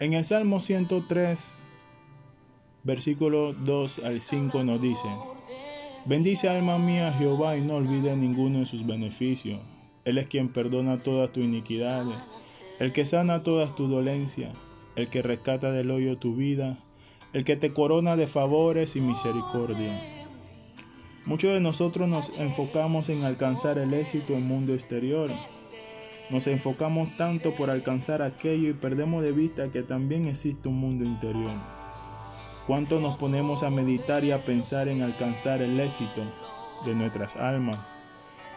En el Salmo 103, versículo 2 al 5 nos dice, Bendice alma mía Jehová y no olvide ninguno de sus beneficios. Él es quien perdona todas tus iniquidades, el que sana todas tus dolencias, el que rescata del hoyo tu vida, el que te corona de favores y misericordia. Muchos de nosotros nos enfocamos en alcanzar el éxito en el mundo exterior nos enfocamos tanto por alcanzar aquello y perdemos de vista que también existe un mundo interior. ¿Cuánto nos ponemos a meditar y a pensar en alcanzar el éxito de nuestras almas?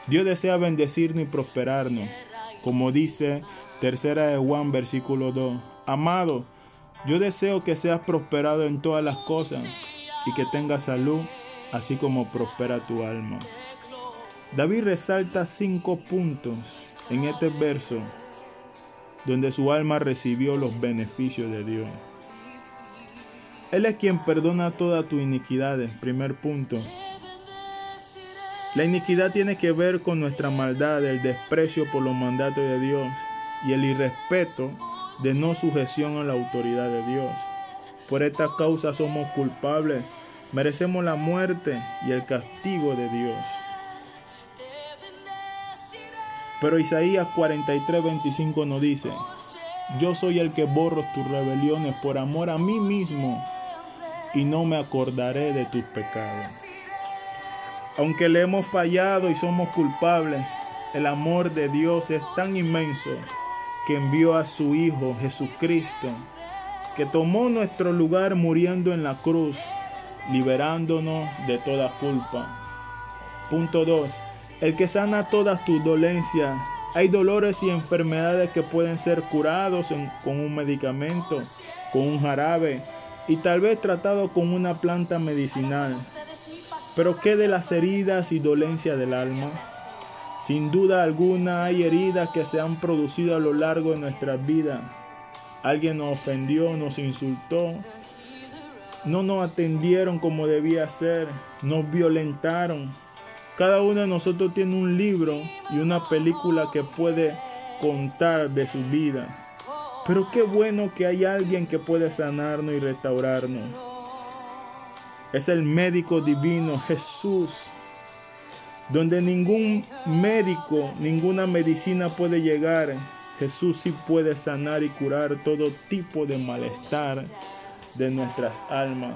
Dios desea bendecirnos y prosperarnos, como dice tercera de Juan versículo 2. Amado, yo deseo que seas prosperado en todas las cosas y que tengas salud, así como prospera tu alma. David resalta cinco puntos en este verso donde su alma recibió los beneficios de Dios. Él es quien perdona todas tus iniquidades. Primer punto. La iniquidad tiene que ver con nuestra maldad, el desprecio por los mandatos de Dios y el irrespeto de no sujeción a la autoridad de Dios. Por esta causa somos culpables, merecemos la muerte y el castigo de Dios. Pero Isaías 43, 25 nos dice, yo soy el que borro tus rebeliones por amor a mí mismo y no me acordaré de tus pecados. Aunque le hemos fallado y somos culpables, el amor de Dios es tan inmenso que envió a su Hijo Jesucristo, que tomó nuestro lugar muriendo en la cruz, liberándonos de toda culpa. Punto 2 el que sana todas tus dolencias. Hay dolores y enfermedades que pueden ser curados con un medicamento, con un jarabe y tal vez tratado con una planta medicinal. Pero ¿qué de las heridas y dolencias del alma? Sin duda alguna hay heridas que se han producido a lo largo de nuestra vida. Alguien nos ofendió, nos insultó, no nos atendieron como debía ser, nos violentaron, cada uno de nosotros tiene un libro y una película que puede contar de su vida. Pero qué bueno que hay alguien que puede sanarnos y restaurarnos. Es el médico divino Jesús. Donde ningún médico, ninguna medicina puede llegar, Jesús sí puede sanar y curar todo tipo de malestar de nuestras almas.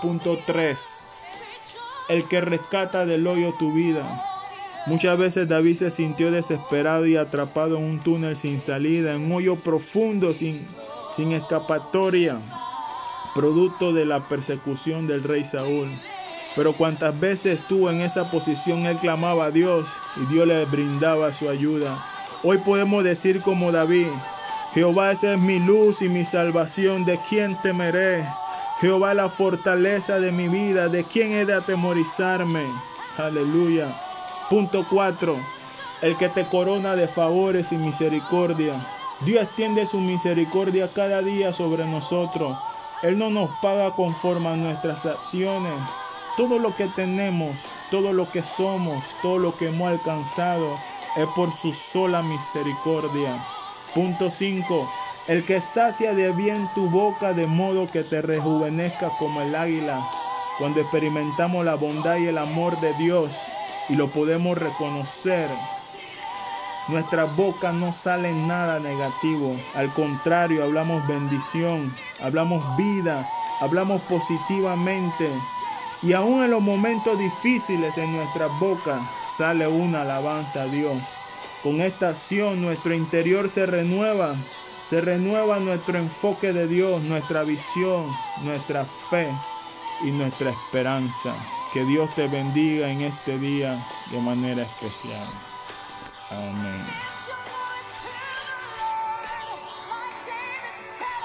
Punto 3 el que rescata del hoyo tu vida. Muchas veces David se sintió desesperado y atrapado en un túnel sin salida, en un hoyo profundo sin, sin escapatoria, producto de la persecución del rey Saúl. Pero cuantas veces estuvo en esa posición, él clamaba a Dios y Dios le brindaba su ayuda. Hoy podemos decir como David, Jehová es mi luz y mi salvación, ¿de quién temeré? Jehová la fortaleza de mi vida, ¿de quién he de atemorizarme? Aleluya. Punto 4. El que te corona de favores y misericordia. Dios extiende su misericordia cada día sobre nosotros. Él no nos paga conforme a nuestras acciones. Todo lo que tenemos, todo lo que somos, todo lo que hemos alcanzado es por su sola misericordia. Punto 5 el que sacia de bien tu boca de modo que te rejuvenezca como el águila. Cuando experimentamos la bondad y el amor de Dios y lo podemos reconocer, nuestra boca no sale nada negativo. Al contrario, hablamos bendición, hablamos vida, hablamos positivamente. Y aún en los momentos difíciles en nuestra boca sale una alabanza a Dios. Con esta acción nuestro interior se renueva se renueva nuestro enfoque de Dios, nuestra visión, nuestra fe y nuestra esperanza. Que Dios te bendiga en este día de manera especial. Amén.